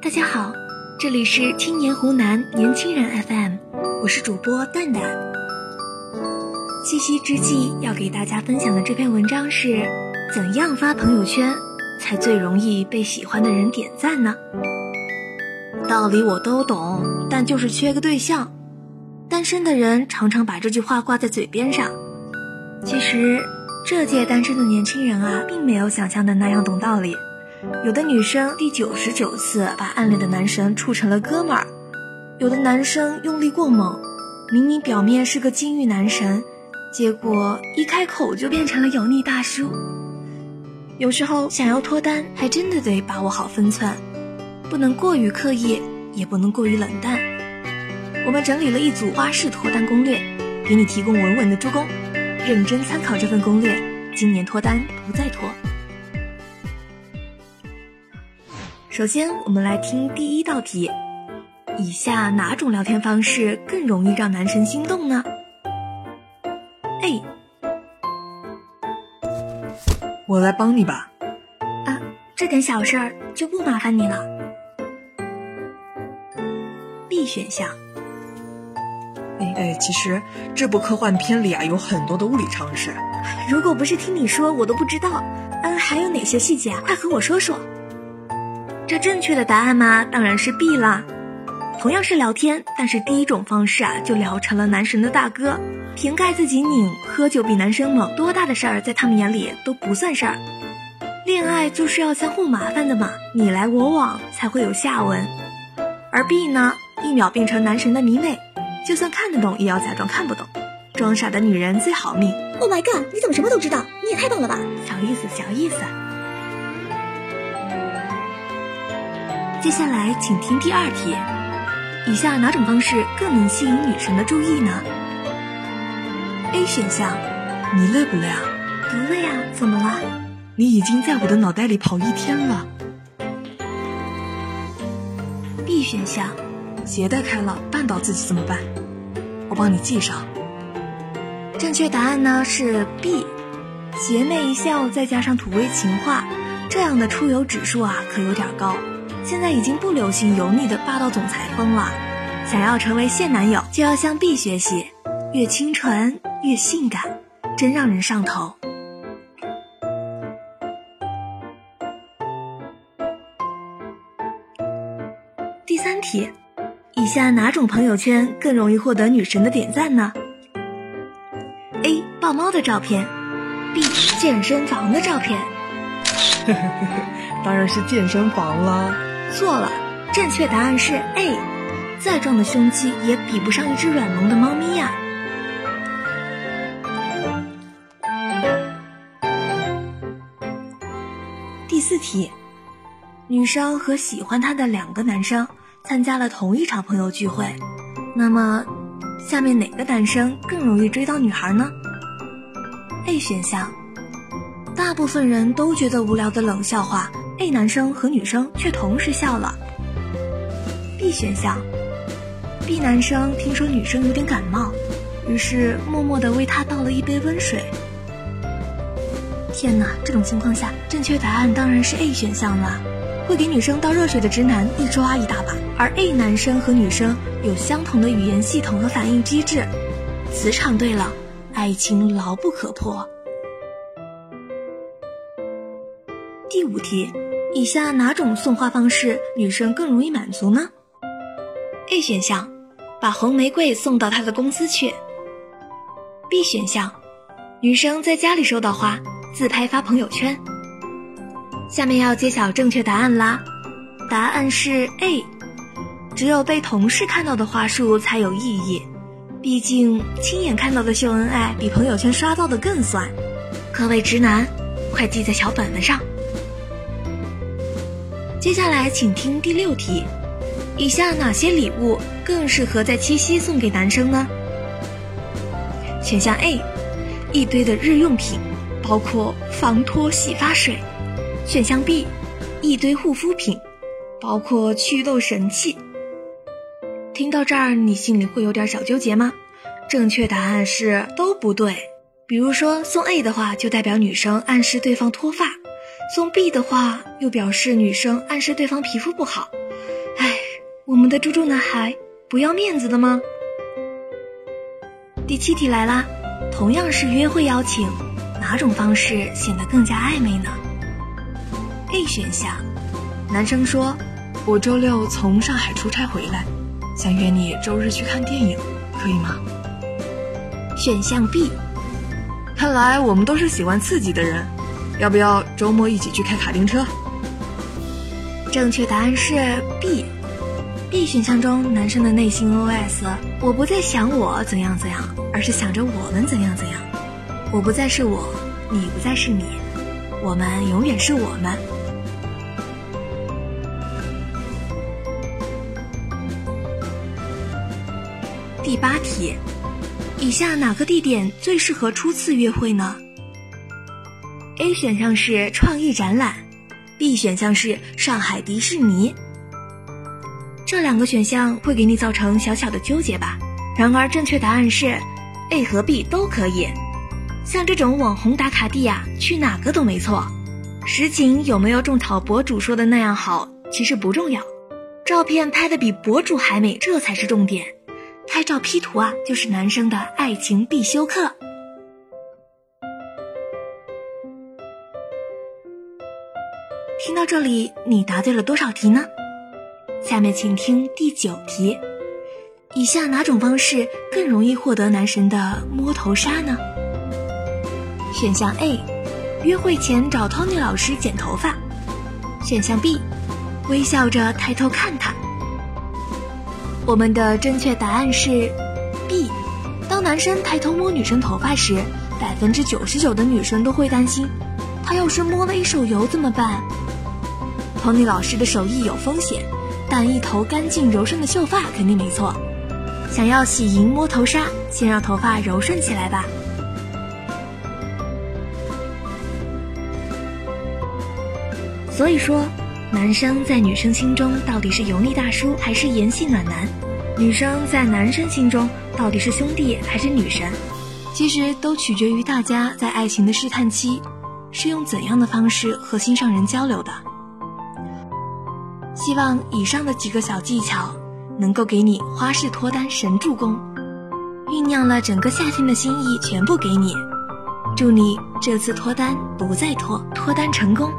大家好，这里是青年湖南年轻人 FM，我是主播蛋蛋。七夕之际要给大家分享的这篇文章是：怎样发朋友圈才最容易被喜欢的人点赞呢？道理我都懂，但就是缺个对象。单身的人常常把这句话挂在嘴边上，其实这届单身的年轻人啊，并没有想象的那样懂道理。有的女生第九十九次把暗恋的男神处成了哥们儿，有的男生用力过猛，明明表面是个金玉男神，结果一开口就变成了油腻大叔。有时候想要脱单，还真的得把握好分寸，不能过于刻意，也不能过于冷淡。我们整理了一组花式脱单攻略，给你提供稳稳的助攻，认真参考这份攻略，今年脱单不再拖。首先，我们来听第一道题：以下哪种聊天方式更容易让男神心动呢？A，我来帮你吧。啊，这点小事儿就不麻烦你了。B 选项，哎哎，其实这部科幻片里啊有很多的物理常识，如果不是听你说，我都不知道。嗯，还有哪些细节啊？快和我说说。这正确的答案嘛，当然是 B 啦。同样是聊天，但是第一种方式啊，就聊成了男神的大哥，瓶盖自己拧，喝酒比男生猛，多大的事儿在他们眼里都不算事儿。恋爱就是要相互麻烦的嘛，你来我往才会有下文。而 B 呢，一秒变成男神的迷妹，就算看得懂，也要假装看不懂，装傻的女人最好命。Oh my god，你怎么什么都知道？你也太棒了吧！小意思，小意思。接下来，请听第二题：以下哪种方式更能吸引女神的注意呢？A 选项，你累不累啊？不累啊，怎么了？你已经在我的脑袋里跑一天了。B 选项，鞋带开了，绊倒自己怎么办？我帮你系上。正确答案呢是 B，邪魅一笑再加上土味情话，这样的出游指数啊可有点高。现在已经不流行油腻的霸道总裁风了，想要成为现男友就要向 B 学习，越清纯越性感，真让人上头。第三题，以下哪种朋友圈更容易获得女神的点赞呢？A. 抱猫的照片，B. 健身房的照片。当然是健身房啦。错了，正确答案是 A，再壮的胸肌也比不上一只软萌的猫咪呀。第四题，女生和喜欢她的两个男生参加了同一场朋友聚会，那么下面哪个男生更容易追到女孩呢？A 选项，大部分人都觉得无聊的冷笑话。A 男生和女生却同时笑了。B 选项，B 男生听说女生有点感冒，于是默默的为她倒了一杯温水。天哪，这种情况下，正确答案当然是 A 选项了。会给女生倒热水的直男一抓一大把，而 A 男生和女生有相同的语言系统和反应机制，磁场对了，爱情牢不可破。第五题。以下哪种送花方式女生更容易满足呢？A 选项，把红玫瑰送到她的公司去。B 选项，女生在家里收到花，自拍发朋友圈。下面要揭晓正确答案啦，答案是 A，只有被同事看到的花束才有意义，毕竟亲眼看到的秀恩爱比朋友圈刷到的更酸。各位直男，快记在小本本上。接下来，请听第六题：以下哪些礼物更适合在七夕送给男生呢？选项 A，一堆的日用品，包括防脱洗发水；选项 B，一堆护肤品，包括祛痘神器。听到这儿，你心里会有点小纠结吗？正确答案是都不对。比如说送 A 的话，就代表女生暗示对方脱发。送 B 的话，又表示女生暗示对方皮肤不好。哎，我们的猪猪男孩不要面子的吗？第七题来啦，同样是约会邀请，哪种方式显得更加暧昧呢？A 选项，男生说：“我周六从上海出差回来，想约你周日去看电影，可以吗？”选项 B，看来我们都是喜欢刺激的人。要不要周末一起去开卡丁车？正确答案是 B。B 选项中，男生的内心 OS：我不再想我怎样怎样，而是想着我们怎样怎样。我不再是我，你不再是你，我们永远是我们。第八题，以下哪个地点最适合初次约会呢？A 选项是创意展览，B 选项是上海迪士尼。这两个选项会给你造成小小的纠结吧？然而正确答案是 A 和 B 都可以。像这种网红打卡地啊，去哪个都没错。实景有没有种草博主说的那样好，其实不重要。照片拍的比博主还美，这才是重点。拍照 P 图啊，就是男生的爱情必修课。听到这里，你答对了多少题呢？下面请听第九题：以下哪种方式更容易获得男神的摸头杀呢？选项 A：约会前找 Tony 老师剪头发；选项 B：微笑着抬头看他。我们的正确答案是 B。当男生抬头摸女生头发时，百分之九十九的女生都会担心，他要是摸了一手油怎么办？Tony 老师的手艺有风险，但一头干净柔顺的秀发肯定没错。想要洗银摸头纱，先让头发柔顺起来吧。所以说，男生在女生心中到底是油腻大叔还是盐系暖男？女生在男生心中到底是兄弟还是女神？其实都取决于大家在爱情的试探期，是用怎样的方式和心上人交流的。希望以上的几个小技巧能够给你花式脱单神助攻，酝酿了整个夏天的心意全部给你，祝你这次脱单不再脱，脱单成功。